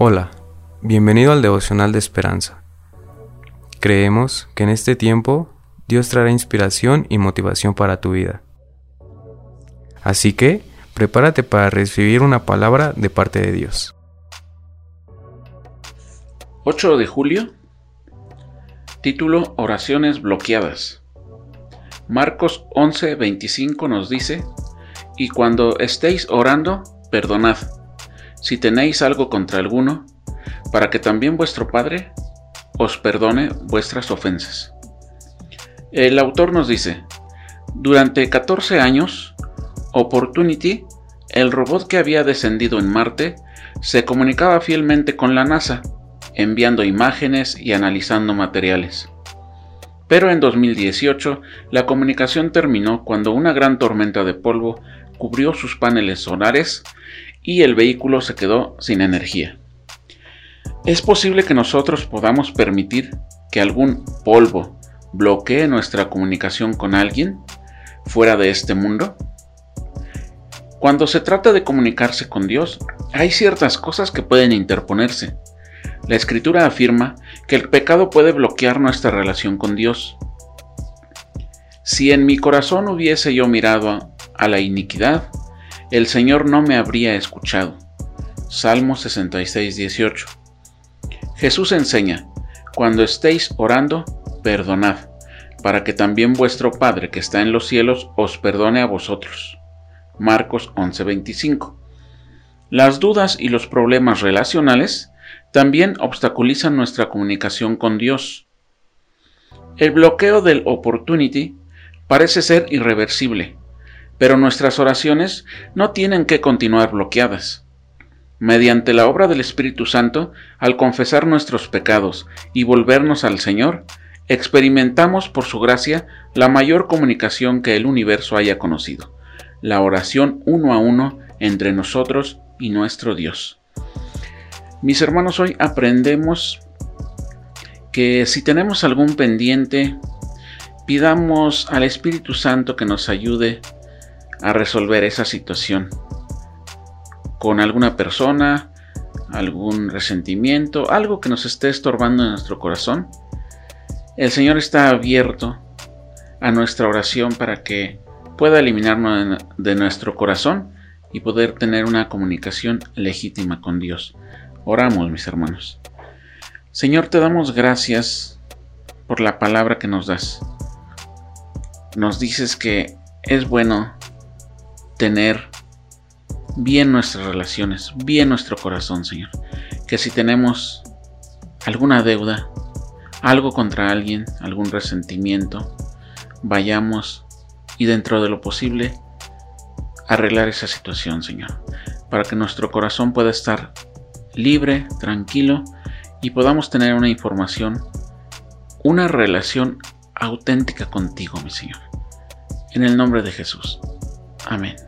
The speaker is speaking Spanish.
Hola, bienvenido al devocional de esperanza. Creemos que en este tiempo Dios traerá inspiración y motivación para tu vida. Así que, prepárate para recibir una palabra de parte de Dios. 8 de julio. Título Oraciones bloqueadas. Marcos 11:25 nos dice, Y cuando estéis orando, perdonad si tenéis algo contra alguno, para que también vuestro Padre os perdone vuestras ofensas. El autor nos dice, durante 14 años, Opportunity, el robot que había descendido en Marte, se comunicaba fielmente con la NASA, enviando imágenes y analizando materiales. Pero en 2018 la comunicación terminó cuando una gran tormenta de polvo cubrió sus paneles solares y el vehículo se quedó sin energía. ¿Es posible que nosotros podamos permitir que algún polvo bloquee nuestra comunicación con alguien fuera de este mundo? Cuando se trata de comunicarse con Dios, hay ciertas cosas que pueden interponerse. La escritura afirma que el pecado puede bloquear nuestra relación con Dios. Si en mi corazón hubiese yo mirado a la iniquidad, el Señor no me habría escuchado. Salmo 66, 18. Jesús enseña, cuando estéis orando, perdonad, para que también vuestro Padre que está en los cielos os perdone a vosotros. Marcos 11, 25. Las dudas y los problemas relacionales también obstaculizan nuestra comunicación con Dios. El bloqueo del opportunity parece ser irreversible pero nuestras oraciones no tienen que continuar bloqueadas. Mediante la obra del Espíritu Santo, al confesar nuestros pecados y volvernos al Señor, experimentamos por su gracia la mayor comunicación que el universo haya conocido, la oración uno a uno entre nosotros y nuestro Dios. Mis hermanos, hoy aprendemos que si tenemos algún pendiente, pidamos al Espíritu Santo que nos ayude a resolver esa situación con alguna persona, algún resentimiento, algo que nos esté estorbando en nuestro corazón. El Señor está abierto a nuestra oración para que pueda eliminarnos de nuestro corazón y poder tener una comunicación legítima con Dios. Oramos, mis hermanos. Señor, te damos gracias por la palabra que nos das. Nos dices que es bueno tener bien nuestras relaciones, bien nuestro corazón, Señor. Que si tenemos alguna deuda, algo contra alguien, algún resentimiento, vayamos y dentro de lo posible arreglar esa situación, Señor, para que nuestro corazón pueda estar libre, tranquilo y podamos tener una información, una relación auténtica contigo, mi Señor. En el nombre de Jesús. Amén.